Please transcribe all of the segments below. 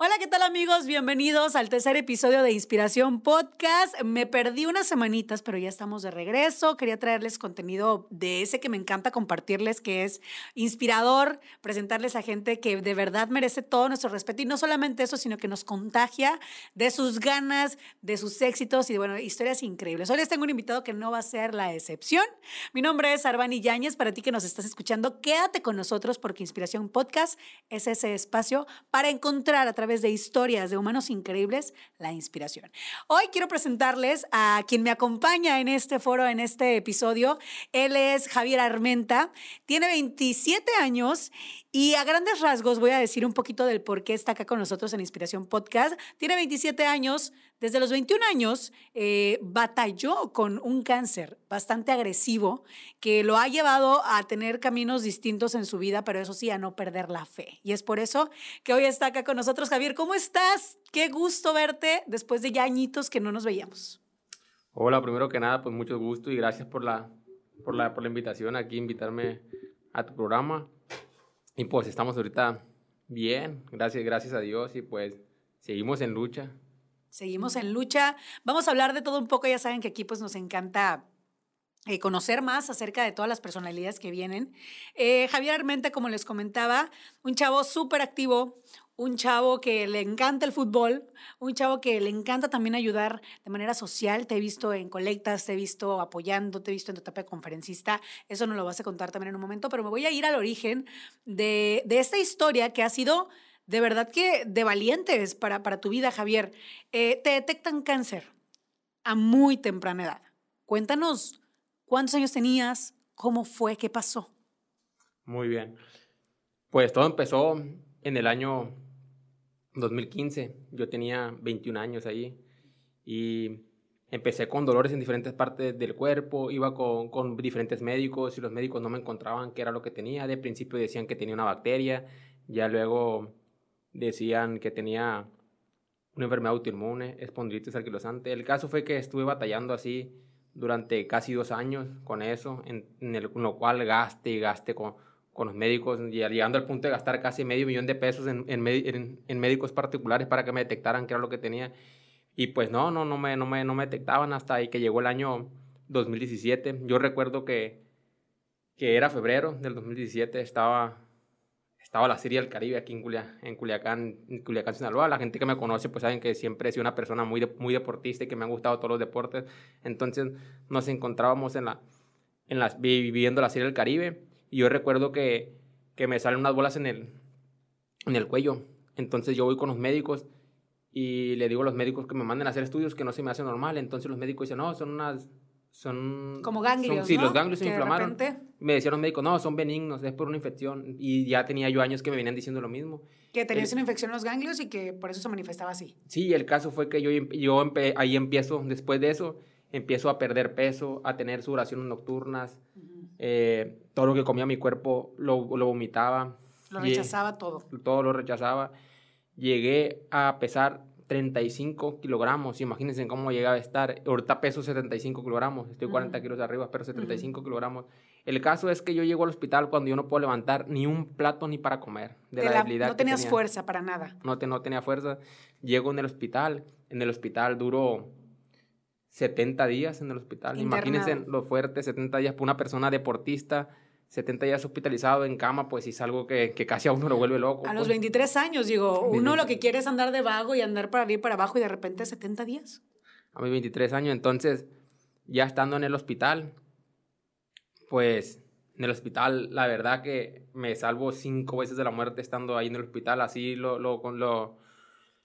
Hola, ¿qué tal amigos? Bienvenidos al tercer episodio de Inspiración Podcast. Me perdí unas semanitas, pero ya estamos de regreso. Quería traerles contenido de ese que me encanta compartirles, que es inspirador, presentarles a gente que de verdad merece todo nuestro respeto y no solamente eso, sino que nos contagia de sus ganas, de sus éxitos y bueno, historias increíbles. Hoy les tengo un invitado que no va a ser la excepción. Mi nombre es Arbani Yáñez. Para ti que nos estás escuchando, quédate con nosotros porque Inspiración Podcast es ese espacio para encontrar a través de historias de humanos increíbles la inspiración. Hoy quiero presentarles a quien me acompaña en este foro, en este episodio. Él es Javier Armenta, tiene 27 años y a grandes rasgos voy a decir un poquito del por qué está acá con nosotros en Inspiración Podcast. Tiene 27 años, desde los 21 años eh, batalló con un cáncer bastante agresivo que lo ha llevado a tener caminos distintos en su vida, pero eso sí, a no perder la fe. Y es por eso que hoy está acá con nosotros. Javier, ¿cómo estás? Qué gusto verte después de ya añitos que no nos veíamos. Hola, primero que nada, pues mucho gusto y gracias por la, por la, por la invitación aquí, invitarme a tu programa. Y pues estamos ahorita bien, gracias, gracias a Dios y pues seguimos en lucha. Seguimos en lucha. Vamos a hablar de todo un poco, ya saben que aquí pues nos encanta eh, conocer más acerca de todas las personalidades que vienen. Eh, Javier Armenta, como les comentaba, un chavo súper activo, un chavo que le encanta el fútbol, un chavo que le encanta también ayudar de manera social. Te he visto en colectas, te he visto apoyando, te he visto en tu etapa de conferencista. Eso nos lo vas a contar también en un momento, pero me voy a ir al origen de, esta historia que ha sido de verdad que de valientes para, para tu vida, Javier. Eh, te detectan cáncer a muy temprana edad. Cuéntanos cuántos años tenías, cómo fue, qué pasó. Muy bien. Pues todo empezó en el año 2015, yo tenía 21 años ahí y empecé con dolores en diferentes partes del cuerpo, iba con, con, diferentes médicos y los médicos no me encontraban qué era lo que tenía. De principio decían que tenía una bacteria, ya luego decían que tenía una enfermedad autoinmune, espondilitis anquilosante. El caso fue que estuve batallando así durante casi dos años con eso, en, lo cual gaste y gaste con, con los médicos, llegando al punto de gastar casi medio millón de pesos en, en, médicos particulares para que me detectaran qué era lo que tenía. Y pues no, no, no me, no me, no me detectaban hasta ahí que llegó el año 2017. Yo recuerdo que, que era febrero del 2017, estaba, estaba la Serie del Caribe aquí en, en Culiacán, en Culiacán, Sinaloa. La gente que me conoce pues saben que siempre he sido una persona muy, muy deportista y que me han gustado todos los deportes. Entonces nos encontrábamos en la, en las, viviendo la Serie del Caribe y yo recuerdo que, que me salen unas bolas en el, en el cuello. Entonces yo voy con los médicos y le digo a los médicos que me manden a hacer estudios que no se me hace normal. Entonces los médicos dicen, no, son unas... Son, Como ganglios, Sí, los ganglios se inflamaron. Me decían los médicos, no, son benignos, es por una infección. Y ya tenía yo años que me venían diciendo lo mismo. Que tenías una infección en los ganglios y que por eso se manifestaba así. Sí, el caso fue que yo, yo ahí empiezo, después de eso, empiezo a perder peso, a tener sudoraciones nocturnas. Eh, todo lo que comía mi cuerpo lo, lo vomitaba. Lo rechazaba todo. Todo lo rechazaba. Llegué a pesar 35 kilogramos. Imagínense cómo llegaba a estar. Ahorita peso 75 kilogramos. Estoy 40 kilos arriba, pero 75 kilogramos. El caso es que yo llego al hospital cuando yo no puedo levantar ni un plato ni para comer. De, la, debilidad. No tenías fuerza para nada. No, te, no tenía fuerza. Llego en el hospital. En el hospital duro 70 días en el hospital. Imagínense lo fuerte, 70 días para una persona deportista, 70 días hospitalizado en cama, pues es algo que, que casi a uno lo vuelve loco. A los 23 pues. años, digo, uno lo que quiere es andar de vago y andar para arriba y para abajo y de repente 70 días. A mis 23 años, entonces, ya estando en el hospital, pues en el hospital, la verdad que me salvo cinco veces de la muerte estando ahí en el hospital, así lo, lo, lo,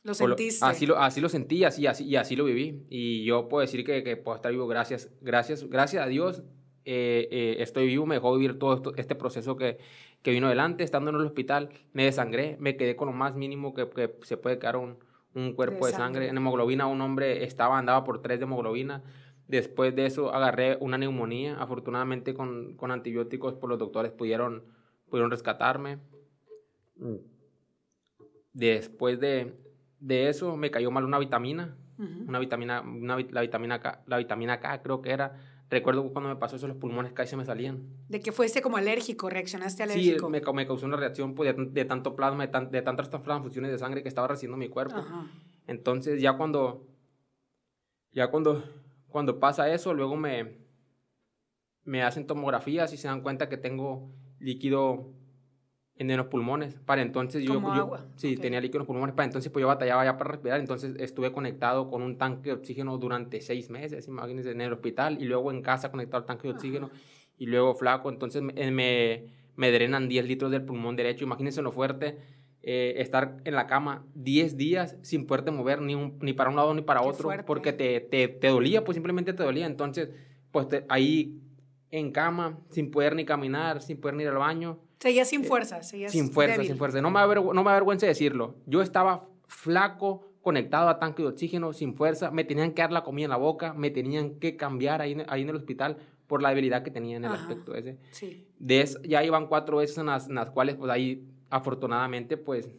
lo sentiste. así, lo, así lo sentí así, así, y así lo viví. Y yo puedo decir que, que puedo estar vivo gracias, gracias, gracias a Dios. Eh, eh, estoy vivo, me dejó vivir todo este proceso que, que, vino adelante. Estando en el hospital, me desangré, me quedé con lo más mínimo que, que se puede quedar un, un cuerpo de, sangre. En hemoglobina, un hombre estaba, andaba por tres de hemoglobina. Después de eso, agarré una neumonía. Afortunadamente, con, con antibióticos, por pues, los doctores pudieron, pudieron rescatarme. Después de, de eso me cayó mal una vitamina, una vitamina, una, la, vitamina K, la vitamina K creo que era. Recuerdo cuando me pasó eso, los pulmones casi se me salían. De que fuiste como alérgico, reaccionaste alérgico. Sí, me, me causó una reacción pues, de, de, tanto plasma, de, de, tantas transfusiones de sangre que estaba recibiendo mi cuerpo. Ajá. Entonces ya cuando, ya cuando, cuando pasa eso, luego me, me hacen tomografías y se dan cuenta que tengo líquido en los pulmones. Para entonces yo, agua. sí, tenía líquido en los pulmones. Para entonces pues yo batallaba ya para respirar. Entonces estuve conectado con un tanque de oxígeno durante seis meses, imagínense, en el hospital. Y luego en casa conectado al tanque de oxígeno. Y luego flaco. Entonces me, me, drenan 10 litros del pulmón derecho. Imagínense lo fuerte. Eh, estar en la cama 10 días sin poderte mover ni, ni para un lado ni para otro. Porque te, te, te, dolía, pues simplemente te dolía. Entonces, pues ahí en cama, sin poder ni caminar, sin poder ni ir al baño. Seguía sin fuerza, eh, Sin fuerza, sin fuerza. No me, no me avergüenza decirlo. Yo estaba flaco, conectado a tanque de oxígeno, sin fuerza. Me tenían que dar la comida en la boca, me tenían que cambiar ahí, ahí en el hospital por la debilidad que tenía en el aspecto ese. Sí. De ya iban cuatro veces en las, en las, cuales, pues ahí, afortunadamente, pues,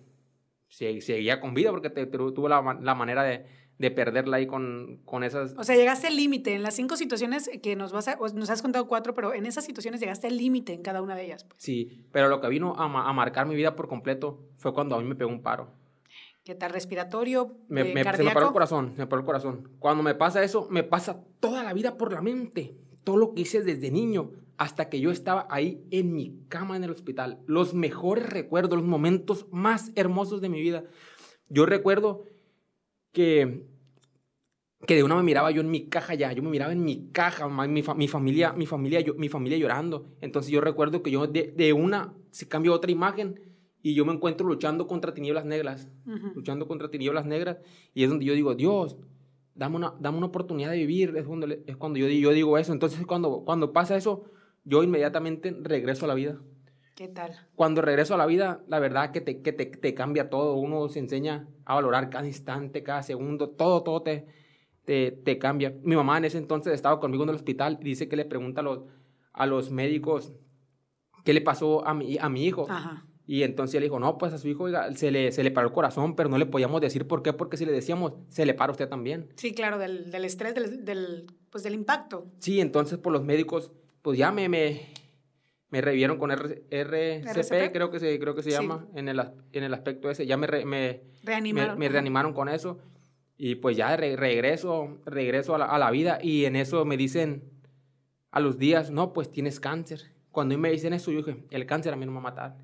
seguía con vida porque tuvo la, la manera de de perderla ahí con, con esas... O sea, llegaste al límite en las cinco situaciones que nos vas a, nos has contado cuatro, pero en esas situaciones llegaste al límite en cada una de ellas. Pues. Sí, pero lo que vino a, a, marcar mi vida por completo fue cuando a mí me pegó un paro. ¿Qué tal respiratorio? Me, eh, me, se me paró el corazón, me paró el corazón. Cuando me pasa eso, me pasa toda la vida por la mente. Todo lo que hice desde niño hasta que yo estaba ahí en mi cama en el hospital. Los mejores recuerdos, los momentos más hermosos de mi vida. Yo recuerdo que, que de una me miraba yo en mi caja ya, yo me miraba en mi caja, mi, mi familia, mi familia, yo, mi familia llorando. Entonces yo recuerdo que yo de, de una se cambió otra imagen y yo me encuentro luchando contra tinieblas negras, luchando contra tinieblas negras y es donde yo digo, Dios, dame una, dame una oportunidad de vivir, es cuando, es cuando yo, yo digo eso. Entonces cuando, cuando pasa eso, yo inmediatamente regreso a la vida. ¿Qué tal? Cuando regreso a la vida, la verdad que te, que te, te cambia todo. Uno se enseña a valorar cada instante, cada segundo, todo, todo te, te, te, cambia. Mi mamá en ese entonces estaba conmigo en el hospital y dice que le pregunta a los, a los médicos qué le pasó a mi, a mi hijo. Ajá. Y entonces él dijo, no, pues a su hijo se, le, se le paró el corazón, pero no le podíamos decir por qué, porque si le decíamos, se le para usted también. Sí, claro, del, del estrés, del, del, pues del impacto. Sí, entonces por los médicos, pues ya me, me, me revieron con RCP, creo que se, creo que se llama, en, el, en el aspecto ese. Ya me, me, reanimaron. Me, reanimaron con eso. Y pues ya regreso, regreso a la, a la, vida. Y en eso me dicen a los días, no, pues tienes cáncer. Cuando me dicen eso, yo dije, el cáncer a mí no me va a matar.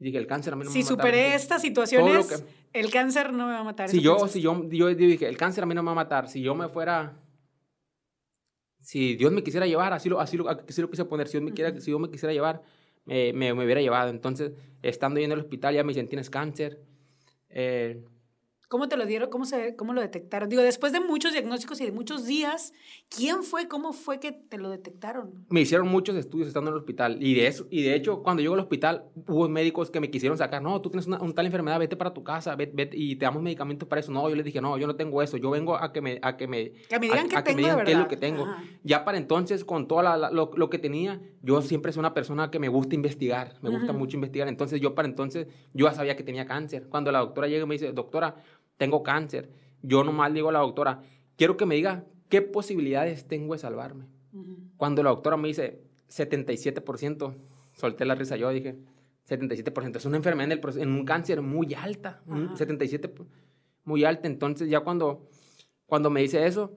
dije, el cáncer a mí no me va a matar. Si superé estas situaciones, el cáncer no me va a matar. Si yo, si yo, yo dije, el cáncer a mí no me va a matar. Si yo me fuera si Dios me quisiera llevar, así lo, así lo, así lo quise poner, si Dios me, quiera, si Dios me quisiera llevar, me, me, hubiera llevado. Entonces, estando ahí en el hospital, ya me dicen, tienes cáncer. Eh, ¿Cómo te lo dieron? ¿Cómo, se, ¿Cómo lo detectaron? Digo, después de muchos diagnósticos y de muchos días, ¿quién fue? ¿Cómo fue que te lo detectaron? Me hicieron muchos estudios estando en el hospital. Y de, eso, y de hecho, cuando llego al hospital, hubo médicos que me quisieron sacar. No, tú tienes una, tal enfermedad, vete para tu casa vete, y te damos medicamentos para eso. No, yo les dije, no, yo no tengo eso. Yo vengo a que me, a que me, que me digan, a, que, me qué es lo que tengo. Ya para entonces, con todo lo, lo, que tenía, yo siempre soy una persona que me gusta investigar. Me gusta mucho investigar. Entonces, yo para entonces, yo ya sabía que tenía cáncer. Cuando la doctora llega y me dice, doctora, tengo cáncer. Yo nomás digo a la doctora, quiero que me diga qué posibilidades tengo de salvarme. Cuando la doctora me dice 77%, solté la risa yo, dije, 77%, es una enfermedad en, el, en un cáncer muy alta, 77, muy alta. Entonces ya cuando, cuando me dice eso,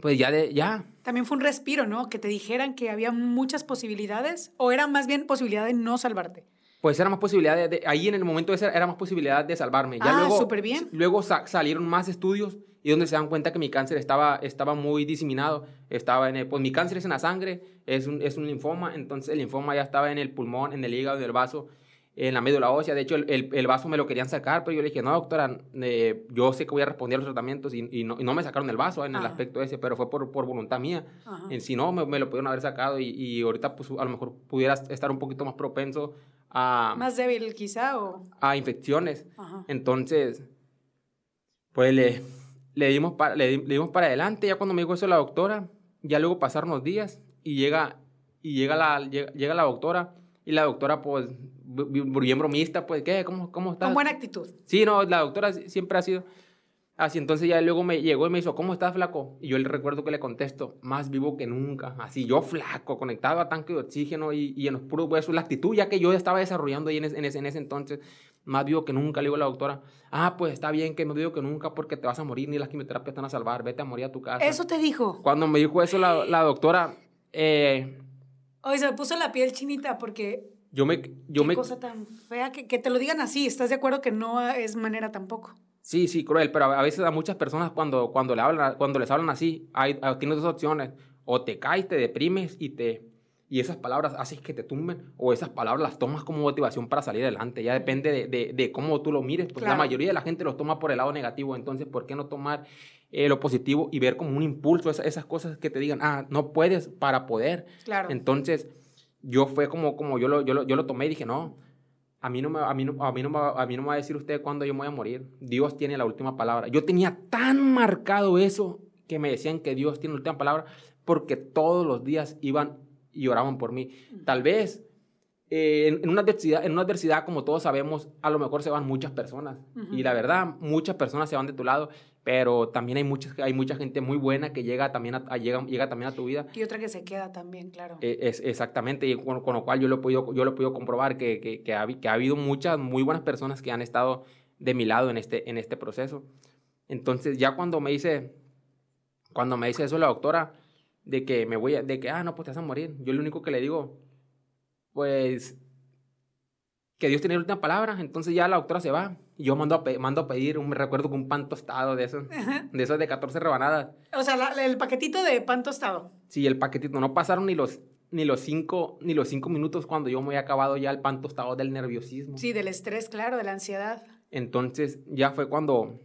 pues ya de, ya. También fue un respiro, ¿no? Que te dijeran que había muchas posibilidades o era más bien posibilidad de no salvarte pues era más posibilidad de, ahí en el momento de ser, era más posibilidad de salvarme. Ya ah, luego, súper bien. Luego salieron más estudios y donde se dan cuenta que mi cáncer estaba, estaba muy diseminado. Estaba en pues mi cáncer es en la sangre, es un, es un linfoma, entonces el linfoma ya estaba en el pulmón, en el hígado, en el vaso, en la médula ósea. De hecho, el, el, vaso me lo querían sacar, pero yo le dije, no, doctora, eh, yo sé que voy a responder a los tratamientos y, y, no, y no, me sacaron el vaso en el aspecto ese, pero fue por, por voluntad mía. En, si no, me, me, lo pudieron haber sacado y, y ahorita pues a lo mejor pudiera estar un poquito más propenso más débil quizá o... A infecciones. Entonces, pues le, le, dimos para, le, dimos para adelante. Ya cuando me dijo eso la doctora, ya luego pasaron los días y llega, y llega, la, llega, la doctora y la doctora pues bien bromista, pues, ¿qué? ¿Cómo, cómo estás? Con buena actitud. Sí, no, la doctora siempre ha sido Así, entonces ya luego me llegó y me hizo, ¿cómo estás, flaco? Y yo le recuerdo que le contesto, más vivo que nunca. Así, yo flaco, conectado a tanque de oxígeno y, y en los puros huesos. La actitud ya que yo estaba desarrollando ahí en ese, en ese, en ese entonces, más vivo que nunca, le digo a la doctora, ah, pues está bien que no digo que nunca porque te vas a morir, ni las quimioterapias te van a salvar, vete a morir a tu casa. ¿Eso te dijo? Cuando me dijo eso la, la doctora, eh, Oye, se me puso la piel chinita porque yo me... Yo qué me cosa tan fea que, que te lo digan así. ¿Estás de acuerdo que no es manera tampoco? Sí, sí, cruel, pero a veces a muchas personas cuando, cuando, le hablan, cuando les hablan así, hay, hay- tienes dos opciones. O te caes, te deprimes y, te, y esas palabras haces que te tumben, o esas palabras las tomas como motivación para salir adelante. Ya depende de, de- de cómo tú lo mires. Pues Claro. la mayoría de la gente los toma por el lado negativo, entonces, ¿por qué no tomar eh, lo positivo y ver como un impulso esa- esas cosas que te digan, ah, no puedes para poder? Claro. Entonces, yo fue como, como yo, lo, yo, lo, yo lo tomé y dije, no, a mí no, me, a, mí no, a, mí no me, a mí no me va a decir usted cuándo yo me voy a morir. Dios tiene la última palabra. Yo tenía tan marcado eso que me decían que Dios tiene la última palabra porque todos los días iban y oraban por mí. Tal vez eh, en, en una adversidad, en una adversidad, como todos sabemos, a lo mejor se van muchas personas. Y la verdad, muchas personas se van de tu lado, pero también hay, muchas, hay mucha gente muy buena que llega también a, a- llega, llega también a tu vida. Y otra que se queda también, claro. Eh, Es, exactamente, y con, con lo cual yo lo he podido, yo lo he podido comprobar que, que, que ha, que ha habido muchas muy buenas personas que han estado de mi lado en este, en este proceso. Entonces, ya cuando me dice, cuando me dice eso la doctora, de que me voy a, de que, ah, no, pues te vas a morir, yo lo único que le digo, pues, que Dios tiene la última palabra, entonces ya la doctora se va, yo mando a, pe- mando a pedir, un, me recuerdo que un pan tostado de esos, de esos de 14 rebanadas, O sea, la- el paquetito de pan tostado. Sí, el paquetito. No pasaron ni los, ni los, cinco, ni los cinco minutos cuando yo me había acabado ya el pan tostado del nerviosismo. Sí, del estrés, claro, de la ansiedad. Entonces ya fue cuando,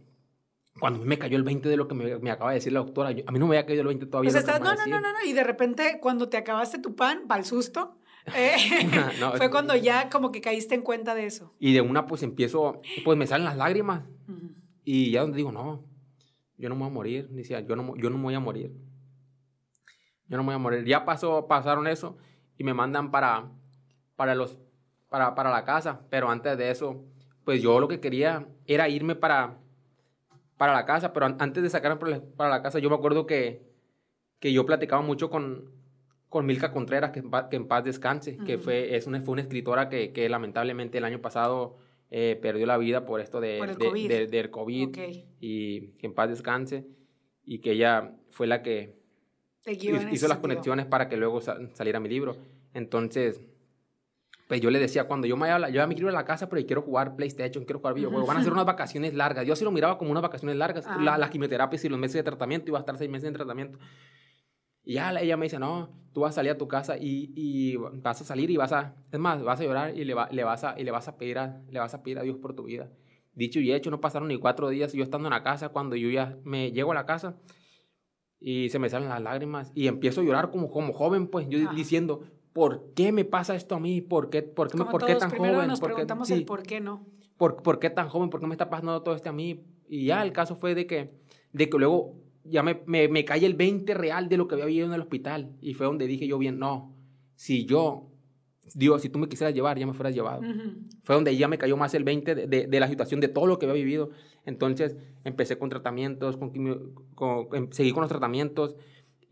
cuando me cayó el 20 de lo que me, me acaba de decir la doctora. Yo- a mí no me había caído el 20 todavía. Estás- no, no, no, no. Y de repente, cuando te acabaste tu pan, para el susto, eh, No, fue cuando ya como que caíste en cuenta de eso. Y de una pues empiezo, pues me salen las lágrimas. Y ya donde digo, no, yo no me voy a morir. Decía, yo no, yo no me voy a morir. Yo no me voy a morir. Ya pasó, pasaron eso y me mandan para, para, los, para, para la casa. Pero antes de eso, pues yo lo que quería era irme para, para la casa. Pero an- antes de sacarme para la casa, yo me acuerdo que, que yo platicaba mucho con, con Milka Contreras, que en paz, que en paz descanse, que Ujú. fue, es una, fue una escritora que, que lamentablemente el año pasado eh, perdió la vida por esto de, Por el de- COVID. de- del COVID Ok. y que en paz descanse y que ella fue la que hizo las sentido. conexiones para que luego sa- saliera mi libro. Entonces, pues yo le decía, cuando yo me vaya yo ya me quiero ir a la casa, pero quiero jugar PlayStation, quiero jugar videojuegos, van a ser unas vacaciones largas. Yo sí lo miraba como unas vacaciones largas, Ah. la, las quimioterapias y los meses de tratamiento, iba a estar seis meses en tratamiento. Y ya la- ella me dice, no, tú vas a salir a tu casa y, y vas a salir y vas a, es más, vas a llorar y le, va- le, vas, a, y le, vas, a pedir a, le vas a pedir a Dios por tu vida. Dicho y hecho, no pasaron ni cuatro días yo estando en la casa, cuando yo ya me llego a la casa y se me salen las lágrimas y empiezo a llorar como, como joven, pues yo Ajá. diciendo, ¿por qué me pasa esto a mí? ¿Por qué, por qué, Como por qué todos, tan primero joven? nos ¿Por qué- preguntamos sí, el por qué no. ¿por, por qué tan joven? ¿Por qué me está pasando todo esto a mí? Y ya el caso fue de que, de que luego ya me, me, me cae el 20 real de lo que había vivido en el hospital y fue donde dije yo bien, no, si yo, Dios, si tú me quisieras llevar, ya me fueras llevado Ujú. fue donde ya me cayó más el 20 de, de- de la situación, de todo lo que había vivido. Entonces empecé con tratamientos, con con- em- seguí con los tratamientos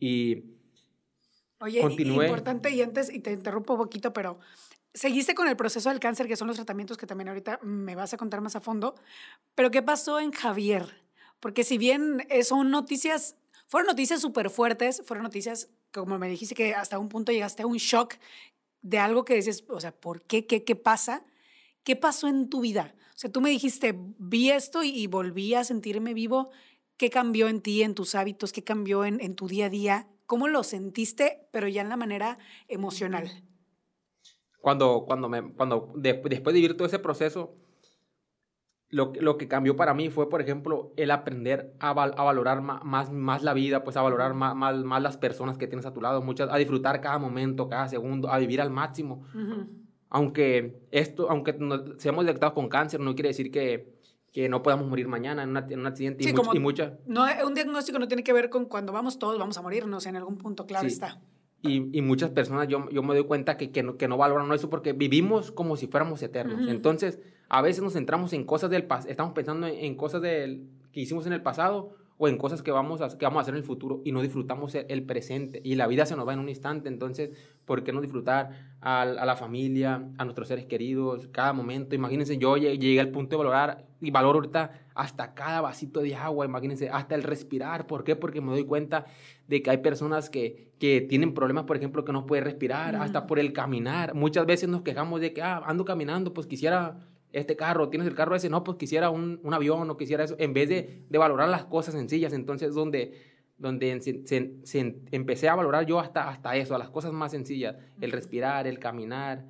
y Oye, Continué. importante, y antes, y te interrumpo un poquito, pero seguiste con el proceso del cáncer, que son los tratamientos que también ahorita me vas a contar más a fondo, pero ¿qué pasó en Javier? Porque si bien eh, son noticias, fueron noticias súper fuertes, fueron noticias, como me dijiste, que hasta un punto llegaste a un shock de algo que dices, o sea, ¿por qué? ¿Qué, qué pasa? ¿Qué pasó en tu vida? O sea, tú me dijiste, vi esto y, volví a sentirme vivo. ¿Qué cambió en ti, en tus hábitos? ¿Qué cambió en, en tu día a día? ¿Cómo lo sentiste, pero ya en la manera emocional? cuando, cuando, me, cuando de- después de vivir todo ese proceso, lo, que- lo que cambió para mí fue, por ejemplo, el aprender a, val- a valorar ma- más, más la vida, pues a valorar ma- más, más, las personas que tienes a tu lado, muchas, a disfrutar cada momento, cada segundo, a vivir al máximo. Aunque esto, aunque nos seamos detectados con cáncer, no quiere decir que, que no podamos morir mañana en, una- en un accidente. Sí, y, much- y mucha, No, un diagnóstico no tiene que ver con cuando vamos todos, vamos a morirnos en algún punto, claro Sí. está. y, y muchas personas, yo, yo me doy cuenta que, que, no, que no valoran eso porque vivimos como si fuéramos eternos. Entonces, a veces nos centramos en cosas del pasado, estamos pensando en, cosas del, que hicimos en el pasado o en cosas que vamos, a, que vamos a hacer en el futuro y no disfrutamos el, presente. Y la vida se nos va en un instante, entonces, ¿por qué no disfrutar a, a, la familia, a nuestros seres queridos, cada momento? Imagínense, yo llegué al punto de valorar y valoro ahorita hasta cada vasito de agua, imagínense, hasta el respirar. ¿Por qué? Porque me doy cuenta de que hay personas que, que tienen problemas, por ejemplo, que no pueden respirar, hasta por el caminar. Muchas veces nos quejamos de que, ah, ando caminando, pues quisiera este carro, tienes el carro ese, no, pues quisiera un, un avión o quisiera eso, en vez de, de, valorar las cosas sencillas. Entonces, donde, donde se, empecé a valorar yo hasta, hasta eso, a las cosas más sencillas, el respirar, el caminar,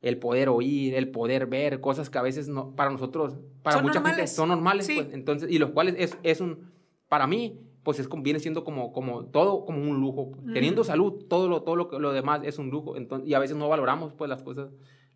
el poder oír, el poder ver, cosas que a veces no, para nosotros, para mucha gente son normales, pues, entonces, y los cuales es, es un, para mí, pues es, viene siendo como, como todo como un lujo. Teniendo salud, todo lo, todo lo, lo demás es un lujo. Entonces, y a veces no valoramos pues las cosas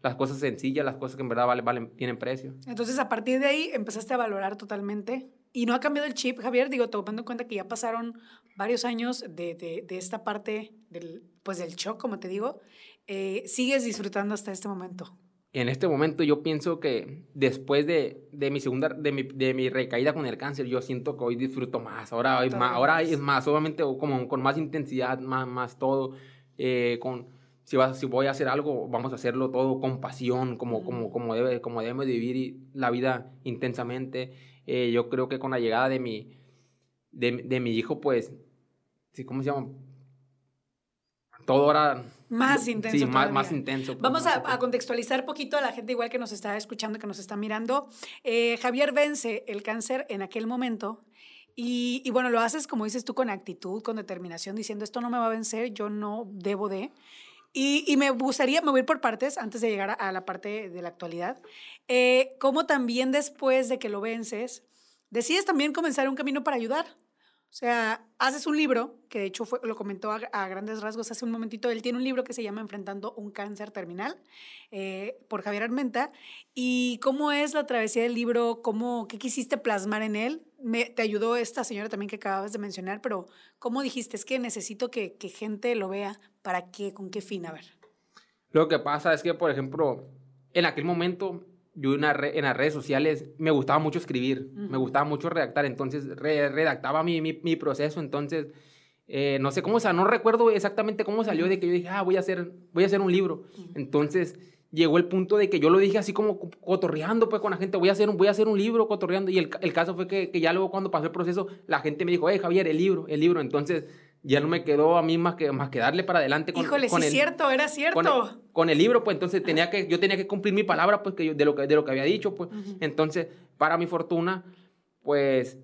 las cosas sencillas, las cosas que en verdad valen, valen, tienen precio. Entonces, a partir de ahí empezaste a valorar totalmente y no ha cambiado el chip, Javier, digo, tomando en cuenta que ya pasaron varios años de, de, de esta parte del, pues del shock, como te digo, eh, sigues disfrutando hasta este momento. En este momento yo pienso que después de, de mi segunda, de mi, de mi, recaída con el cáncer, yo siento que hoy disfruto más. Ahora, hoy más, ahora es más, obviamente como con más intensidad, más, más todo, eh, con si, si voy a hacer algo, vamos a hacerlo todo con pasión, como, como, como, debe, como debemos vivir la vida intensamente. Eh, yo creo que con la llegada de mi, de, de mi hijo, pues, ¿cómo se llama? Todo ahora... Más intenso. Sí, más, más, intenso. Pues, vamos a, a, contextualizar poquito a la gente igual que nos está escuchando, que nos está mirando. Eh, Javier vence el cáncer en aquel momento. Y, y, bueno, lo haces, como dices tú, con actitud, con determinación, diciendo, esto no me va a vencer, yo no debo de. Y, me gustaría, me voy por partes antes de llegar a, la parte de la actualidad. Eh, ¿Cómo también después de que lo vences, decides también comenzar un camino para ayudar? O sea, haces un libro, que de hecho fue, lo comentó a, grandes rasgos hace un momentito, él tiene un libro que se llama Enfrentando un cáncer terminal eh, por Javier Armenta. ¿Y cómo es la travesía del libro? ¿Cómo, ¿Qué quisiste plasmar en él? Me, te ayudó esta señora también que acabas de mencionar, pero ¿cómo dijiste? Es que necesito que, que gente lo vea ¿Para qué? ¿Con qué fin? A ver. Lo que pasa es que, por ejemplo, en aquel momento, yo en, las redes sociales me gustaba mucho escribir, me gustaba mucho redactar, entonces redactaba mi, mi, mi, proceso, entonces, eh, no sé cómo, o sea, no recuerdo exactamente cómo salió de que yo dije, ah, voy a hacer, voy a hacer un libro. Entonces, llegó el punto de que yo lo dije así como cotorreando pues con la gente, voy a hacer un, voy a hacer un libro cotorreando, y el, el caso fue que, que, ya luego cuando pasó el proceso, la gente me dijo, hey Javier, el libro, el libro, entonces ya no me quedó a mí más que, más que darle para adelante con, Híjole, sí, el, cierto, era cierto. Con el, libro, pues entonces tenía que, yo tenía que cumplir mi palabra, pues, que de, lo que, de lo que había dicho, pues. Entonces, para mi fortuna, pues,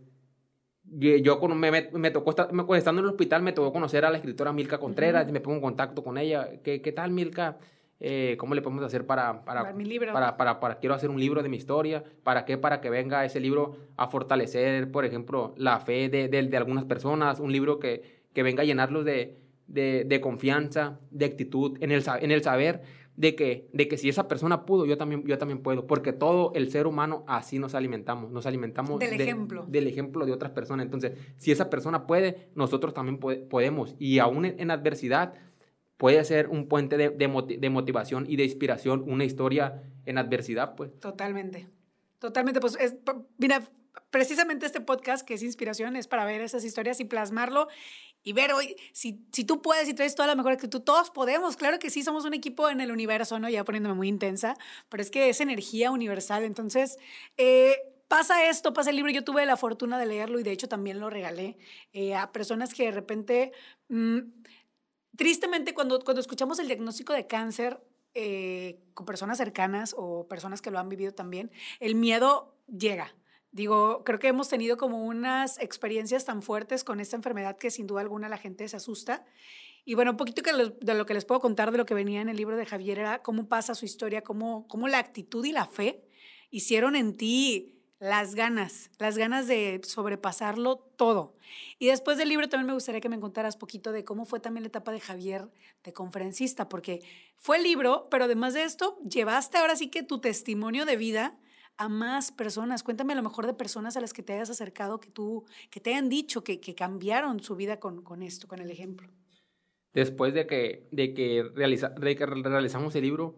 yo me, me, me, tocó, estar, estando en el hospital, me tocó conocer a la escritora Milka Contreras, me pongo en contacto con ella. ¿Qué, qué tal, Milka? Eh, ¿Cómo le podemos hacer para para, para, para, para, quiero hacer un libro de mi historia? ¿Para qué? Para que venga ese libro a fortalecer, por ejemplo, la fe de, de, de algunas personas, un libro que, que venga a llenarlos de, de, confianza, de actitud, en el, en el saber de que, de que si esa persona pudo, yo también, yo también puedo, porque todo el ser humano así nos alimentamos, nos alimentamos del ejemplo. Del ejemplo de otras personas. Entonces, si esa persona puede, nosotros también podemos. Y aún en, adversidad puede ser un puente de, de, motivación y de inspiración, una historia en adversidad, pues. Totalmente. Totalmente, pues es, mira, precisamente este podcast que es inspiración es para ver esas historias y plasmarlo y ver hoy, si, si tú puedes y traes toda la mejor actitud, todos podemos, claro que sí, somos un equipo en el universo, ¿no? Ya poniéndome muy intensa, pero es que es energía universal, entonces... Eh, pasa esto, pasa el libro. Yo tuve la fortuna de leerlo y de hecho también lo regalé eh, a personas que de repente, mm, tristemente, cuando, cuando escuchamos el diagnóstico de cáncer eh, con personas cercanas o personas que lo han vivido también, el miedo llega. Digo, creo que hemos tenido como unas experiencias tan fuertes con esta enfermedad que sin duda alguna la gente se asusta. Y bueno, un poquito de lo que les puedo contar de lo que venía en el libro de Javier era cómo pasa su historia, cómo, cómo la actitud y la fe hicieron en ti las ganas, las ganas de sobrepasarlo todo. Y después del libro también me gustaría que me contaras poquito de cómo fue también la etapa de Javier de conferencista, porque fue el libro, pero además de esto, llevaste ahora sí que tu testimonio de vida a más personas. Cuéntame a lo mejor de personas a las que te hayas acercado, que tú, que te hayan dicho que, que cambiaron su vida con, con, esto, con el ejemplo. Después de que, de que, realiza, de que realizamos el libro,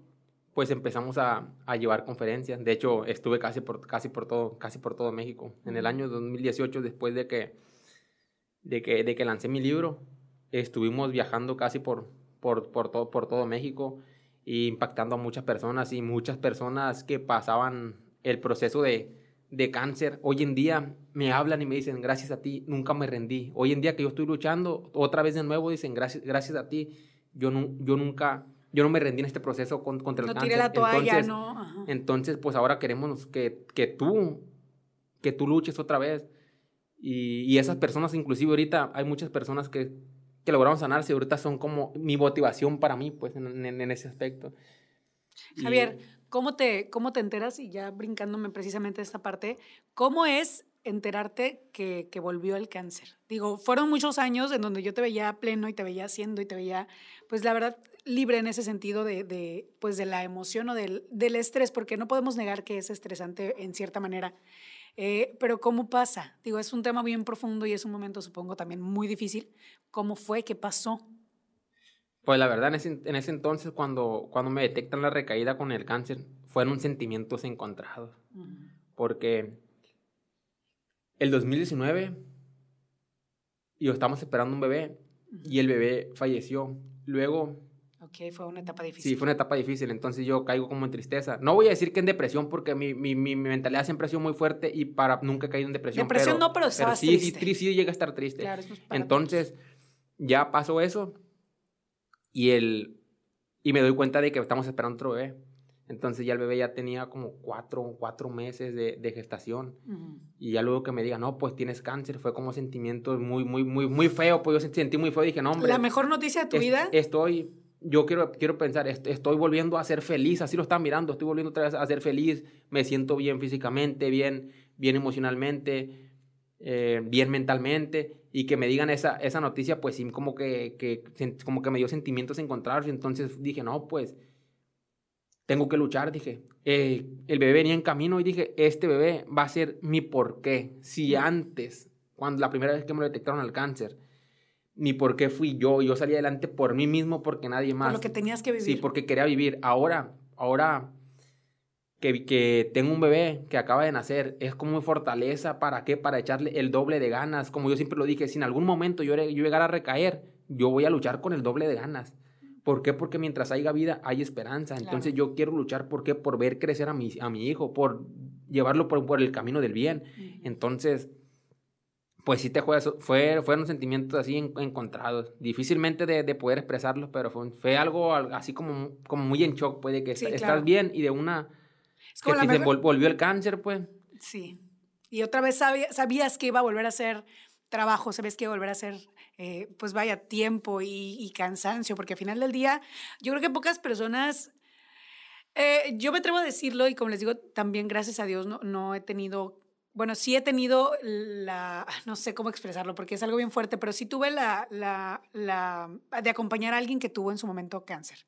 pues empezamos a, a, llevar conferencias. De hecho, estuve casi por, casi por, todo, casi por todo México. En el año 2018, después de que, de que, de que lancé mi libro, estuvimos viajando casi por, por, por, todo, por todo México e impactando a muchas personas y muchas personas que pasaban el proceso de, de cáncer, hoy en día me hablan y me dicen, gracias a ti, nunca me rendí. Hoy en día que yo estoy luchando, otra vez de nuevo dicen, gracias, gracias a ti, yo, no, yo nunca yo no me rendí en este proceso contra el no cáncer. la toalla, entonces, ¿no? Entonces, pues ahora queremos que, que tú, que tú luches otra vez. Y, y, esas personas, inclusive ahorita, hay muchas personas que, que lograron sanarse, ahorita son como mi motivación para mí, pues, en, en, ese aspecto. Javier, ¿cómo te, ¿cómo te enteras? Y ya brincándome precisamente esta parte, ¿cómo es enterarte que, que, volvió el cáncer? Digo, fueron muchos años en donde yo te veía pleno y te veía haciendo y te veía, pues la verdad, libre en ese sentido de, de pues de la emoción o del, del, estrés, porque no podemos negar que es estresante en cierta manera. Eh, pero ¿cómo pasa? Digo, es un tema bien profundo y es un momento, supongo, también muy difícil. ¿Cómo fue? ¿Qué pasó? Pues la verdad, en ese, en ese entonces, cuando, cuando me detectan la recaída con el cáncer, fueron sentimientos encontrados. Uh -huh. Porque el 2019, yo estábamos esperando un bebé uh -huh. y el bebé falleció. Luego Ok, fue una etapa difícil. Sí, fue una etapa difícil, entonces yo caigo como en tristeza. No voy a decir que en depresión, porque mi, mi, mi mentalidad siempre ha sido muy fuerte y para nunca he caído en depresión. Depresión pero, no, pero estabas sí, triste. Sí, sí, llega a estar triste. Claro, eso es para entonces, ya pasó eso y, el, y me doy cuenta de que estamos esperando otro bebé. Entonces ya el bebé ya tenía como cuatro, cuatro meses de, de gestación. Uh -huh. Y ya luego que me diga, no, pues tienes cáncer, fue como sentimientos muy, muy, muy, muy feo. Pues yo sentí muy feo dije, no, hombre. ¿La mejor noticia de tu est vida? Estoy, yo quiero, quiero pensar, est estoy volviendo a ser feliz, así lo están mirando, estoy volviendo otra vez a ser feliz, me siento bien físicamente, bien, bien emocionalmente, eh, bien mentalmente. Y que me digan esa, esa noticia, pues sí, como que, que, como que me dio sentimientos encontrados. Y entonces dije, no, pues tengo que luchar, dije. Eh, el bebé venía en camino y dije, este bebé va a ser mi porqué. Si antes, cuando la primera vez que me lo detectaron el cáncer, mi porqué fui yo, yo salí adelante por mí mismo porque nadie más. Por lo que tenías que vivir. Sí, porque quería vivir. Ahora, ahora que, que tengo un bebé que acaba de nacer, es como fortaleza, ¿para qué? Para echarle el doble de ganas. Como yo siempre lo dije, si en algún momento yo, yo llegara a recaer, yo voy a luchar con el doble de ganas. ¿Por qué? Porque mientras haya vida hay esperanza. Entonces claro. yo quiero luchar, ¿por qué? Por ver crecer a mi, a mi hijo, por llevarlo por, por el camino del bien. Uh -huh. Entonces, pues sí te juegas, fue, fueron sentimientos así en, encontrados. Difícilmente de, de, poder expresarlos, pero fue, fue algo así como, como muy en shock, pues, de que sí, estás claro. bien y de una... Es como que la te vol, volvió el cáncer, pues. Sí. Y otra vez sabía, sabías que iba a volver a ser trabajo, sabes que iba a volver a ser eh, pues vaya, tiempo y, y, cansancio, porque al final del día yo creo que pocas personas, eh, yo me atrevo a decirlo y como les digo, también gracias a Dios no, no he tenido, bueno, sí he tenido la, no sé cómo expresarlo porque es algo bien fuerte, pero sí tuve la, la, la de acompañar a alguien que tuvo en su momento cáncer.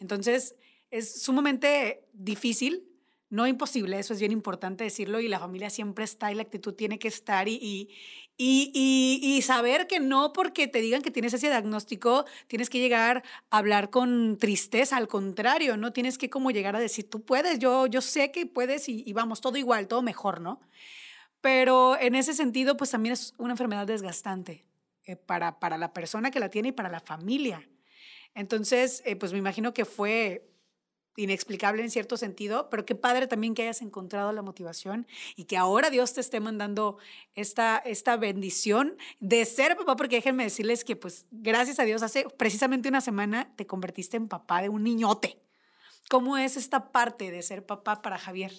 Entonces, es sumamente difícil no imposible, eso es bien importante decirlo y la familia siempre está y la actitud tiene que estar y, y, y, saber que no porque te digan que tienes ese diagnóstico tienes que llegar a hablar con tristeza, al contrario, no tienes que como llegar a decir, tú puedes, yo, yo sé que puedes y, y vamos, todo igual, todo mejor, ¿no? Pero en ese sentido, pues también es una enfermedad desgastante eh, para, para la persona que la tiene y para la familia. Entonces, eh, pues me imagino que fue inexplicable en cierto sentido, pero qué padre también que hayas encontrado la motivación y que ahora Dios te esté mandando esta, esta bendición de ser papá, porque déjenme decirles que pues gracias a Dios hace precisamente una semana te convertiste en papá de un niñote. ¿Cómo es esta parte de ser papá para Javier?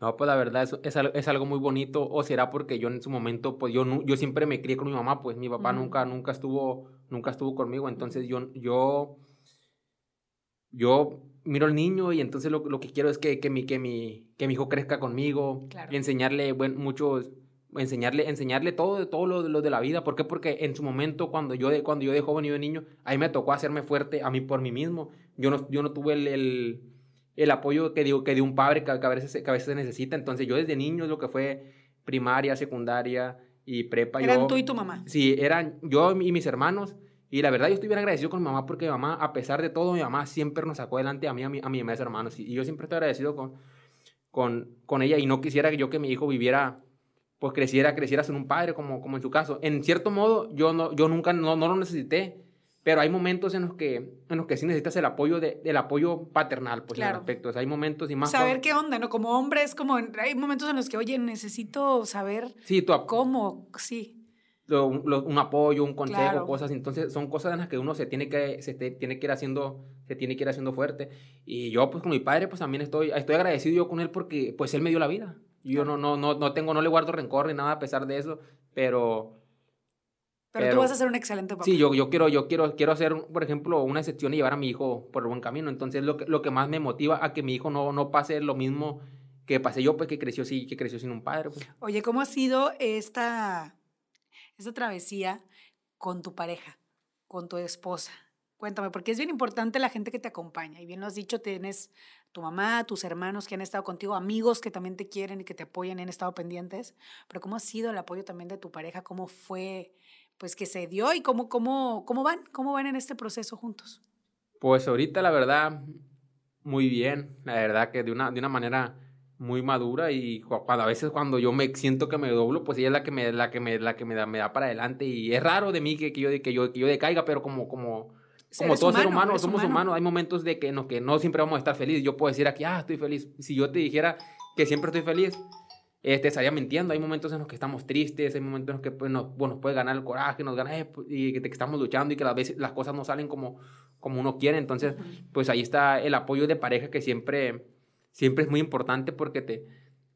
No, pues la verdad es, es, es, algo muy bonito, o será porque yo en su momento, pues yo, yo siempre me crié con mi mamá, pues mi papá uh -huh. nunca, nunca, estuvo, nunca estuvo conmigo, entonces yo, yo, yo miro al niño y entonces lo, lo que quiero es que, que, mi, que, mi, que mi hijo crezca conmigo claro. y enseñarle buen, muchos enseñarle enseñarle todo todo lo, lo, de la vida. ¿por qué? porque en su momento cuando yo de, cuando yo de joven y de niño ahí me tocó hacerme fuerte a mí por mí mismo. Yo no, yo no tuve el, el, el apoyo que digo que de un padre que, que, a veces, que a veces se necesita. Entonces yo desde niño lo que fue primaria secundaria y prepa eran yo, tú y tu mamá. Sí eran yo y mis hermanos Y la verdad, yo estoy bien agradecido con mi mamá porque mi mamá, a pesar de todo, mi mamá siempre nos sacó adelante a mí, a mi, a mi hermanos. Y, yo siempre estoy agradecido con, con, con ella y no quisiera yo que mi hijo viviera, pues creciera, creciera sin un padre, como, como en su caso. En cierto modo, yo, no, yo nunca, no, no lo necesité, pero hay momentos en los que, en los que sí necesitas el apoyo, de, el apoyo paternal, pues, claro. en aspectos. Hay momentos y más... Saber qué onda, ¿no? Como hombre es como... Hay momentos en los que, oye, necesito saber sí, tu cómo, sí. Un apoyo, un consejo, cosas. Entonces, son cosas en las que uno se tiene que, se tiene que ir haciendo, se tiene que ir haciendo fuerte. Y yo, pues, con mi padre, pues, también estoy, estoy agradecido yo con él porque, pues, él me dio la vida. Yo no, no, no, no tengo, no le guardo rencor ni nada a pesar de eso, pero pero, tú vas a ser un excelente papá. Sí, yo, yo, quiero, yo quiero, quiero hacer, por ejemplo, una excepción y llevar a mi hijo por el buen camino. Entonces, lo que, lo que más me motiva a que mi hijo no, no pase lo mismo que pasé yo, pues que creció, sí, que creció sin un padre. Pues. Oye, ¿cómo ha sido esta, esta travesía con tu pareja, con tu esposa? Cuéntame, porque es bien importante la gente que te acompaña. Y bien lo has dicho, tienes tu mamá, tus hermanos que han estado contigo, amigos que también te quieren y que te apoyan y han estado pendientes. Pero ¿cómo ha sido el apoyo también de tu pareja? ¿Cómo fue pues que se dio y cómo, cómo, cómo van, cómo van en este proceso juntos. Pues ahorita la verdad, muy bien, la verdad que de una, de una manera muy madura y cuando, a veces cuando yo me siento que me doblo, pues ella es la que me, la que me, la que me da, me da para adelante y es raro de mí que, que, yo, que, yo, que yo decaiga, pero como, como, como todo ser humano, somos humanos, hay momentos de que no, que no siempre vamos a estar felices. Yo puedo decir aquí, ah, estoy feliz. Si yo te dijera que siempre estoy feliz, este, estaría mintiendo. Hay momentos en los que estamos tristes, hay momentos en los que pues, nos, bueno, puede ganar el coraje, nos gana eh, pues, y que, estamos luchando y que a veces las cosas no salen como, como uno quiere. Entonces, pues ahí está el apoyo de pareja que siempre, siempre es muy importante porque te,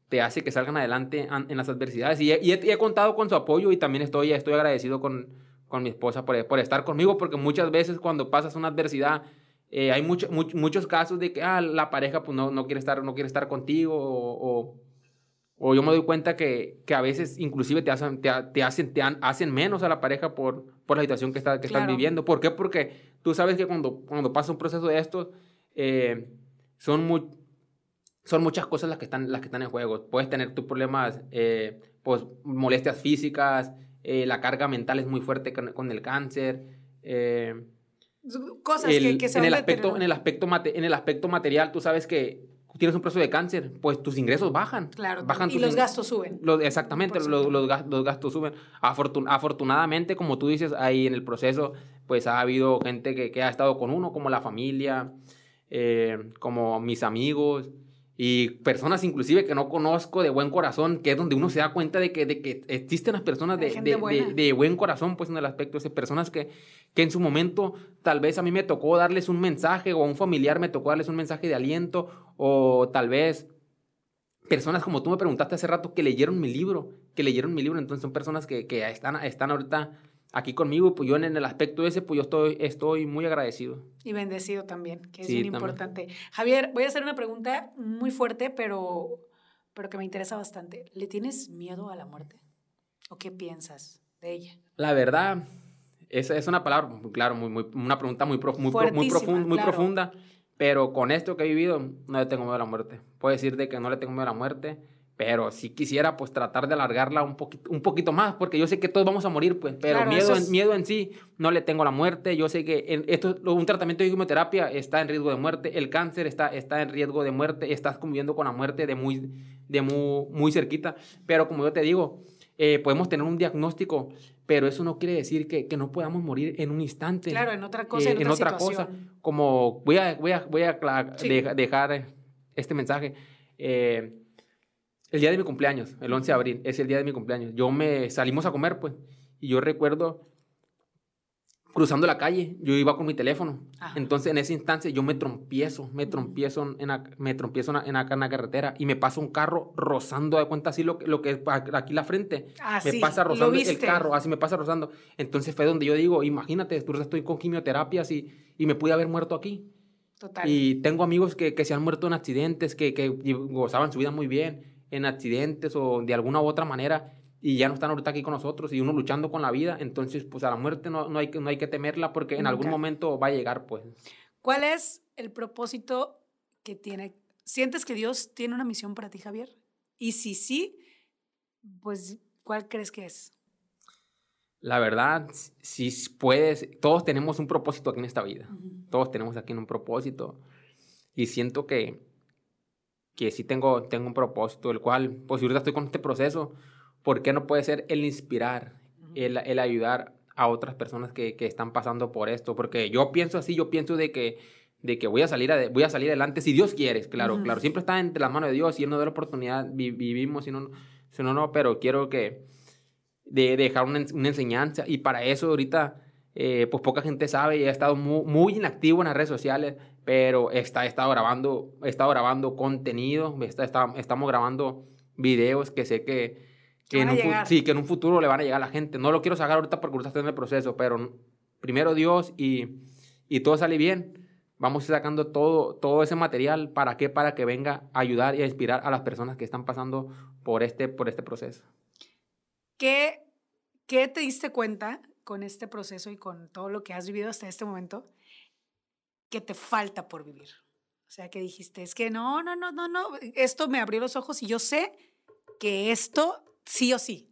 te hace que salgan adelante en las adversidades. Y, he, contado con su apoyo y también estoy, estoy agradecido con, con mi esposa por, por estar conmigo porque muchas veces cuando pasas una adversidad, eh, hay mucho, muchos casos de que ah, la pareja pues, no, no, quiere estar, no quiere estar contigo o o yo me doy cuenta que, que a veces inclusive te hacen, te, te, hacen, te hacen menos a la pareja por, por la situación que, está, que están viviendo. ¿Por qué? Porque tú sabes que cuando, cuando pasa un proceso de estos, eh, son, muy, son muchas cosas las que, están, las que están en juego. Puedes tener tus problemas, eh, pues, molestias físicas, eh, la carga mental es muy fuerte con, con el cáncer. cosas que, que se en el aspecto en el aspecto en el aspecto material tú sabes que tienes un proceso de cáncer, pues tus ingresos bajan. Claro, bajan y los gastos suben. exactamente, los, los, gastos suben. afortunadamente, como tú dices, ahí en el proceso, pues ha habido gente que, que ha estado con uno, como la familia, eh, como mis amigos, y personas inclusive que no conozco de buen corazón, que es donde uno se da cuenta de que, de que existen las personas de, de, de, buen corazón, pues en el aspecto, de personas que, que en su momento tal vez a mí me tocó darles un mensaje o a un familiar me tocó darles un mensaje de aliento o tal vez personas como tú me preguntaste hace rato que leyeron mi libro, que leyeron mi libro, entonces son personas que, que están, están ahorita aquí conmigo, pues yo en el aspecto ese, pues yo estoy, estoy muy agradecido. Y bendecido también, que es muy importante. Javier, voy a hacer una pregunta muy fuerte, pero, pero que me interesa bastante. ¿Le tienes miedo a la muerte? ¿O qué piensas de ella? La verdad, esa es una palabra, claro, muy, muy, una pregunta muy, muy, muy, profunda, muy profunda, pero con esto que he vivido, no le tengo miedo a la muerte. Puedo decir de que no le tengo miedo a la muerte pero si quisiera, pues, tratar de alargarla un poquito, un poquito más, porque yo sé que todos vamos a morir, pues. Pero miedo, en, miedo en sí, no le tengo la muerte. Yo sé que en esto, un tratamiento de quimioterapia está en riesgo de muerte. El cáncer está, está en riesgo de muerte. Estás conviviendo con la muerte de muy, de muy, muy cerquita. Pero como yo te digo, eh, podemos tener un diagnóstico, pero eso no quiere decir que, que no podamos morir en un instante. Claro, en otra cosa, en, eh, otra, cosa. Como voy a, voy a, voy a dejar este mensaje. Eh, el día de mi cumpleaños, el 11 de abril, es el día de mi cumpleaños. Yo me salimos a comer, pues, y yo recuerdo cruzando la calle, yo iba con mi teléfono. Entonces, en ese instante, yo me trompiezo, me trompiezo en la, me trompiezo en la, carretera y me pasa un carro rozando, de cuenta así lo, lo que es aquí la frente. Ah, me pasa rozando el carro, así me pasa rozando. Entonces fue donde yo digo, imagínate, tú estoy con quimioterapias y, y me pude haber muerto aquí. Total. Y tengo amigos que, que se han muerto en accidentes, que, que gozaban su vida muy bien en accidentes o de alguna u otra manera y ya no están ahorita aquí con nosotros y uno luchando con la vida, entonces pues a la muerte no, no, hay, no hay que temerla porque en algún momento va a llegar pues. ¿Cuál es el propósito que tiene? ¿Sientes que Dios tiene una misión para ti, Javier? Y si sí, pues ¿cuál crees que es? la verdad, si puedes, todos tenemos un propósito aquí en esta vida. Todos tenemos aquí un propósito. Y siento que, que sí tengo, tengo un propósito, el cual, pues ahorita estoy con este proceso, ¿por qué no puede ser el inspirar, el, el, ayudar a otras personas que, que, están pasando por esto? Porque yo pienso así, yo pienso de que, de que voy, a salir voy a salir adelante si Dios quiere, claro, claro. Siempre está entre las manos de Dios, si Él nos da la oportunidad, vivimos, si no, si no, no, pero quiero que de, dejar una, una, enseñanza. Y para eso ahorita, eh, pues poca gente sabe y he estado muy, muy, inactivo en las redes sociales, pero está, he, estado grabando, he estado grabando contenido, está, está, estamos grabando videos que sé que, que, en un, sí, que en un futuro le van a llegar a la gente. No lo quiero sacar ahorita porque ahorita estoy en el proceso, pero primero Dios y, y todo sale bien. Vamos sacando todo, todo ese material. ¿Para qué? Para que venga a ayudar y a inspirar a las personas que están pasando por este, por este proceso. ¿Qué, ¿Qué te diste cuenta con este proceso y con todo lo que has vivido hasta este momento que te falta por vivir? O sea, que dijiste, es que no, no, no, no, no, esto me abrió los ojos y yo sé que esto sí o sí.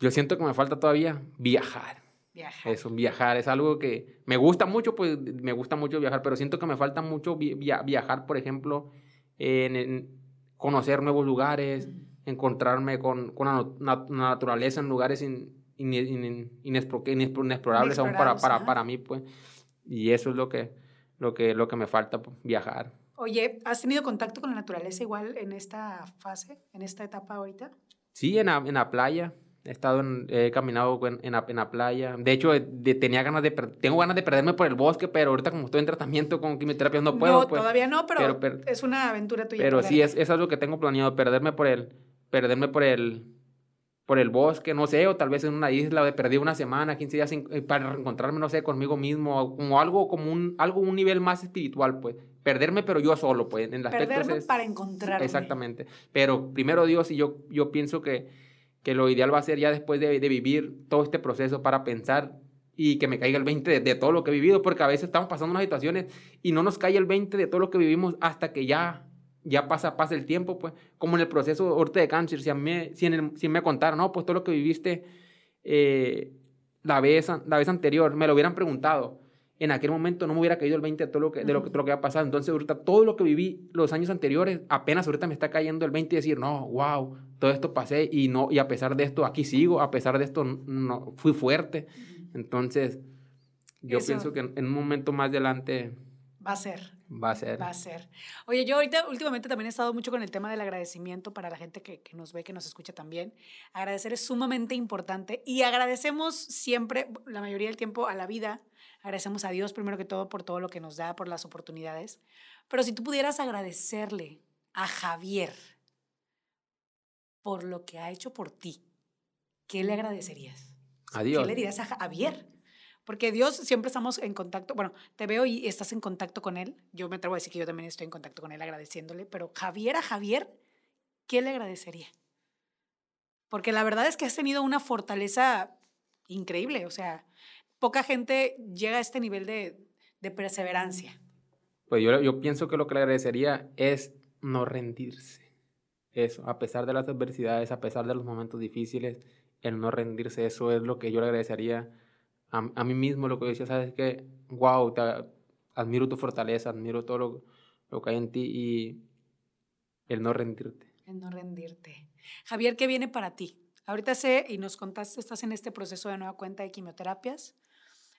Yo siento que me falta todavía viajar. Viajar. Eso, viajar es algo que me gusta mucho, pues me gusta mucho viajar, pero siento que me falta mucho viajar, por ejemplo, en, conocer nuevos lugares, encontrarme con, con la, naturaleza en lugares in, inexplorables aún para, para, para, mí, pues. Y eso es lo que, lo que, lo que me falta, viajar. Oye, ¿has tenido contacto con la naturaleza igual en esta fase, en esta etapa ahorita? Sí, en la, en la playa. He estado en, he caminado en, en, la, en la playa. De hecho, tenía ganas de tengo ganas de perderme por el bosque, pero ahorita como estoy en tratamiento con quimioterapia no puedo. No, pues. todavía no, pero, es una aventura tuya. Pero sí, es, es algo que tengo planeado, perderme por el, perderme por el, por el bosque, no sé, o tal vez en una isla de perdí una semana, 15 días eh, para reencontrarme, no sé, conmigo mismo, como algo como un, algo, un nivel más espiritual, pues. Perderme, pero yo solo, pues. En las Perderme para encontrarme. Exactamente. Pero primero Dios, y yo, yo pienso que, que lo ideal va a ser ya después de, de vivir todo este proceso para pensar y que me caiga el 20 de, todo lo que he vivido, porque a veces estamos pasando unas situaciones y no nos cae el 20 de todo lo que vivimos hasta que ya ya pasa, pasa el tiempo, pues, como en el proceso ahorita de cáncer, si, a mí, si, en el, si me contaron, no, pues todo lo que viviste eh, la, vez, la vez anterior, me lo hubieran preguntado, en aquel momento no me hubiera caído el 20 de todo lo que, de lo, todo lo que ha pasado. Entonces, ahorita todo lo que viví los años anteriores, apenas ahorita me está cayendo el 20 y decir, no, wow, todo esto pasé y, no, y a pesar de esto, aquí sigo, a pesar de esto, no, fui fuerte. Entonces, yo pienso que en, un momento más adelante... Va a ser. Va a ser. Va a ser. Oye, yo ahorita últimamente también he estado mucho con el tema del agradecimiento para la gente que, que, nos ve, que nos escucha también. Agradecer es sumamente importante y agradecemos siempre, la mayoría del tiempo, a la vida. Agradecemos a Dios primero que todo por todo lo que nos da, por las oportunidades. Pero si tú pudieras agradecerle a Javier por lo que ha hecho por ti, ¿qué le agradecerías? A Dios. ¿Qué le dirías a Javier? Porque Dios siempre estamos en contacto, bueno, te veo y estás en contacto con Él. Yo me atrevo a decir que yo también estoy en contacto con Él agradeciéndole, pero Javier a Javier, ¿qué le agradecería? Porque la verdad es que has tenido una fortaleza increíble, o sea, poca gente llega a este nivel de, de perseverancia. Pues yo, yo pienso que lo que le agradecería es no rendirse. Eso, a pesar de las adversidades, a pesar de los momentos difíciles, el no rendirse, eso es lo que yo le agradecería a, a mí mismo lo que decía, sabes que, wow, te, admiro tu fortaleza, admiro todo lo, lo que hay en ti y el no rendirte. El no rendirte. Javier, ¿qué viene para ti? Ahorita sé y nos contaste, estás en este proceso de nueva cuenta de quimioterapias,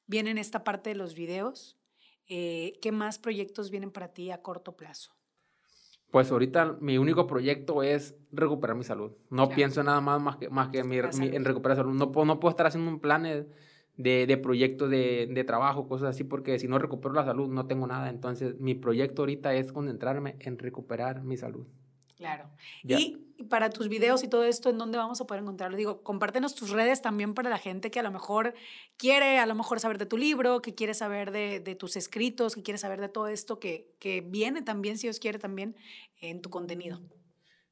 viene esta parte de los videos. Eh, ¿Qué más proyectos vienen para ti a corto plazo? Pues ahorita mi único proyecto es recuperar mi salud. No pienso nada más, más que, más que en recuperar salud. No puedo, no puedo estar haciendo un plan de, de proyectos de, de, trabajo, cosas así, porque si no recupero la salud no tengo nada. Entonces mi proyecto ahorita es concentrarme en recuperar mi salud. Claro. Y para tus videos y todo esto, ¿en dónde vamos a poder encontrarlo? Digo, compártenos tus redes también para la gente que a lo mejor quiere, a lo mejor saber de tu libro, que quiere saber de, de tus escritos, que quiere saber de todo esto que, que viene también, si Dios quiere, también en tu contenido.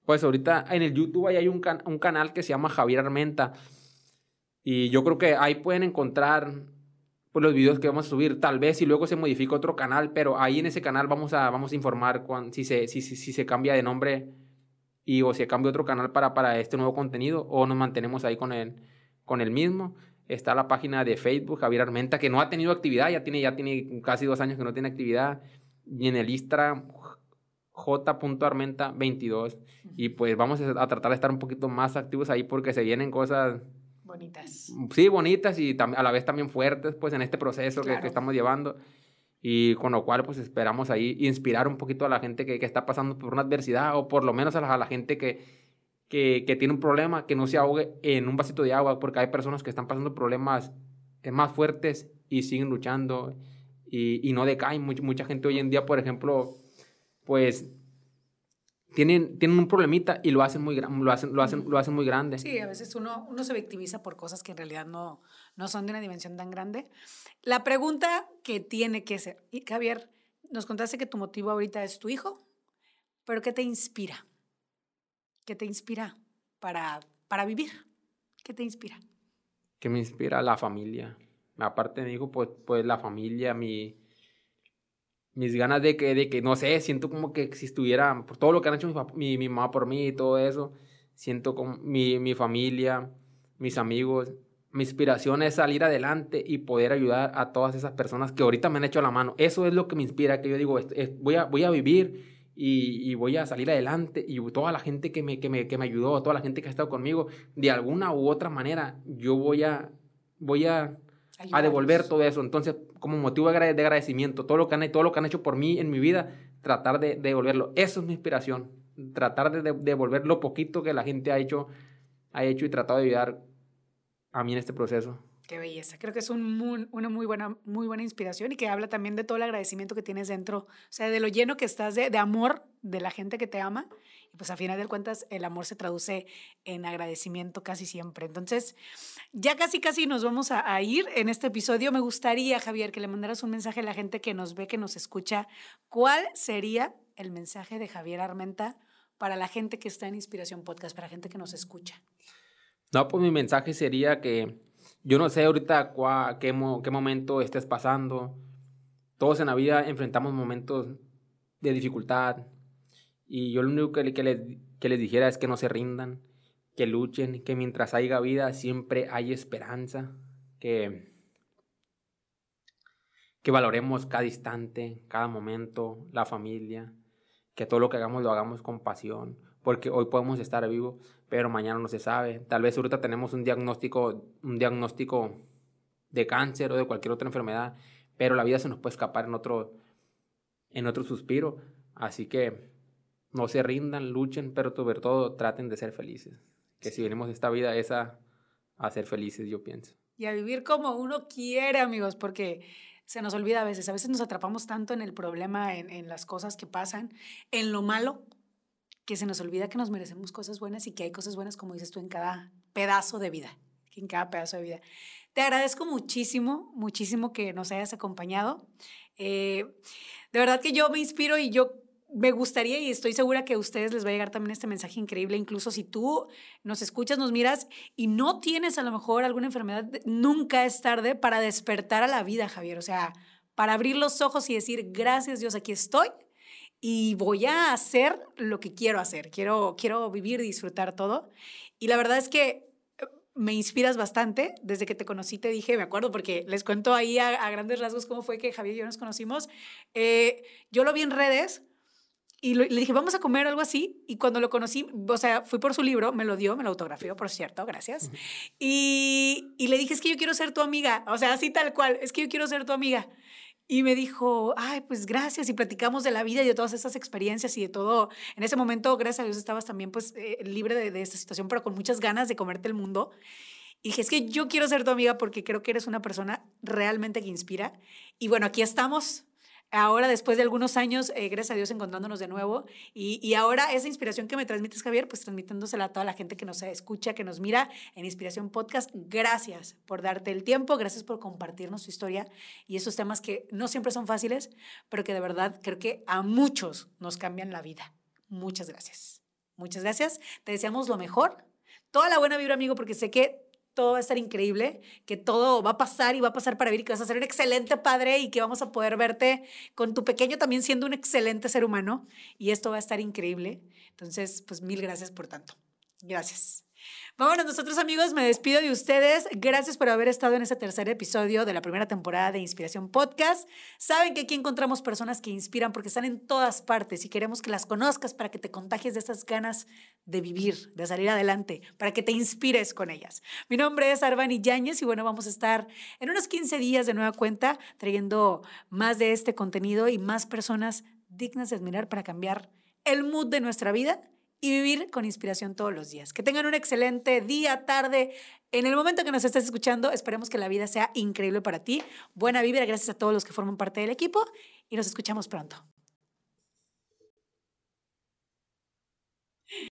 Pues ahorita en el YouTube hay un, un canal que se llama Javier Armenta. Y yo creo que ahí pueden encontrar pues, los videos que vamos a subir. Tal vez si luego se modifica otro canal, pero ahí en ese canal vamos a, vamos a informar cuando, si, se, si, si, si se cambia de nombre y o si cambia otro canal para, para este nuevo contenido o nos mantenemos ahí con el, con el mismo. Está la página de Facebook, Javier Armenta, que no ha tenido actividad, ya tiene, ya tiene casi dos años que no tiene actividad. Y en el Instagram, j.armenta22. Y pues vamos a tratar de estar un poquito más activos ahí porque se vienen cosas... Bonitas. Sí, bonitas y a la vez también fuertes, pues en este proceso que, que, estamos llevando. Y con lo cual, pues esperamos ahí inspirar un poquito a la gente que, que está pasando por una adversidad o por lo menos a la, a la gente que, que, que, tiene un problema, que no se ahogue en un vasito de agua, porque hay personas que están pasando problemas más fuertes y siguen luchando y, y no decaen. Mucha, mucha gente hoy en día, por ejemplo, pues tienen, tienen un problemita y lo hacen muy, lo hacen, lo hacen, lo hacen muy grande. Sí, a veces uno, uno se victimiza por cosas que en realidad no, no son de una dimensión tan grande. La pregunta que tiene que ser, y Javier, nos contaste que tu motivo ahorita es tu hijo, pero ¿qué te inspira? ¿Qué te inspira para, para vivir? ¿Qué te inspira? ¿Qué me inspira? La familia. Aparte de mi hijo, pues, pues la familia, mi, mis ganas de que, de que, no sé, siento como que si estuviera, por todo lo que han hecho mi, mi, mamá por mí y todo eso, siento como mi, mi familia, mis amigos, mi inspiración es salir adelante y poder ayudar a todas esas personas que ahorita me han hecho la mano. Eso es lo que me inspira, que yo digo, voy, a, voy a vivir y, voy a salir adelante y toda la gente que me, que, me, que me ayudó, toda la gente que ha estado conmigo, de alguna u otra manera, yo voy a, voy a a devolver todo eso. Entonces, como motivo de agradecimiento, todo lo que han, todo lo que han hecho por mí en mi vida, tratar de, devolverlo. Eso es mi inspiración. Tratar de, devolver lo poquito que la gente ha hecho, ha hecho y tratado de ayudar a mí en este proceso. Qué belleza. Creo que es un una muy buena, muy buena inspiración y que habla también de todo el agradecimiento que tienes dentro, o sea, de lo lleno que estás de, de amor de la gente que te ama. Y pues a final de cuentas el amor se traduce en agradecimiento casi siempre. Entonces, ya casi, casi nos vamos a, a ir en este episodio. Me gustaría, Javier, que le mandaras un mensaje a la gente que nos ve, que nos escucha. ¿Cuál sería el mensaje de Javier Armenta para la gente que está en Inspiración Podcast, para la gente que nos escucha? No, pues mi mensaje sería que yo no sé ahorita qué, qué momento estés pasando. Todos en la vida enfrentamos momentos de dificultad. Y yo lo único que, que, les, que les dijera es que no se rindan, que luchen, que mientras haya vida siempre hay esperanza, que, que valoremos cada instante, cada momento, la familia, que todo lo que hagamos lo hagamos con pasión, porque hoy podemos estar vivos, pero mañana no se sabe. Tal vez ahorita tenemos un diagnóstico, un diagnóstico de cáncer o de cualquier otra enfermedad, pero la vida se nos puede escapar en otro, en otro suspiro. Así que no se rindan, luchen, pero sobre todo traten de ser felices. Que si venimos esta vida es a, a ser felices, yo pienso. Y a vivir como uno quiere, amigos, porque se nos olvida a veces. A veces nos atrapamos tanto en el problema, en, en las cosas que pasan, en lo malo, que se nos olvida que nos merecemos cosas buenas y que hay cosas buenas, como dices tú, en cada pedazo de vida, en cada pedazo de vida. Te agradezco muchísimo, muchísimo que nos hayas acompañado. Eh, de verdad que yo me inspiro y yo me gustaría y estoy segura que a ustedes les va a llegar también este mensaje increíble, incluso si tú nos escuchas, nos miras y no tienes a lo mejor alguna enfermedad, nunca es tarde para despertar a la vida, Javier. O sea, para abrir los ojos y decir, gracias Dios, aquí estoy y voy a hacer lo que quiero hacer. Quiero, quiero vivir y disfrutar todo. Y la verdad es que eh, me inspiras bastante. Desde que te conocí te dije, me acuerdo, porque les cuento ahí a, grandes rasgos cómo fue que Javier y yo nos conocimos. Eh, yo lo vi en redes y le dije, vamos a comer algo así. Y cuando lo conocí, o sea, fui por su libro, me lo dio, me lo autografió, por cierto, gracias. Y, y le dije, es que yo quiero ser tu amiga. O sea, así tal cual, es que yo quiero ser tu amiga. Y me dijo, ay, pues gracias. Y platicamos de la vida y de todas esas experiencias y de todo. En ese momento, gracias a Dios, estabas también pues eh, libre de, de, esta situación, pero con muchas ganas de comerte el mundo. Y dije, es que yo quiero ser tu amiga porque creo que eres una persona realmente que inspira. Y bueno, aquí estamos ahora después de algunos años, eh, gracias a Dios, encontrándonos de nuevo. Y, y, ahora esa inspiración que me transmites, Javier, pues transmitiéndosela a toda la gente que nos escucha, que nos mira en Inspiración Podcast. Gracias por darte el tiempo, gracias por compartirnos tu historia y esos temas que no siempre son fáciles, pero que de verdad creo que a muchos nos cambian la vida. Muchas gracias. Muchas gracias. Te deseamos lo mejor. Toda la buena vibra, amigo, porque sé que todo va a estar increíble, que todo va a pasar y va a pasar para vivir y que vas a ser un excelente padre y que vamos a poder verte con tu pequeño también siendo un excelente ser humano y esto va a estar increíble. Entonces, pues mil gracias por tanto. Gracias. Vámonos, nosotros amigos, me despido de ustedes. Gracias por haber estado en este tercer episodio de la primera temporada de Inspiración Podcast. Saben que aquí encontramos personas que inspiran porque están en todas partes y queremos que las conozcas para que te contagies de esas ganas de vivir, de salir adelante, para que te inspires con ellas. Mi nombre es Arvani Yáñez y bueno, vamos a estar en unos 15 días de nueva cuenta trayendo más de este contenido y más personas dignas de admirar para cambiar el mood de nuestra vida y vivir con inspiración todos los días. Que tengan un excelente día, tarde. En el momento que nos estés escuchando, esperemos que la vida sea increíble para ti. Buena vibra, gracias a todos los que forman parte del equipo y nos escuchamos pronto.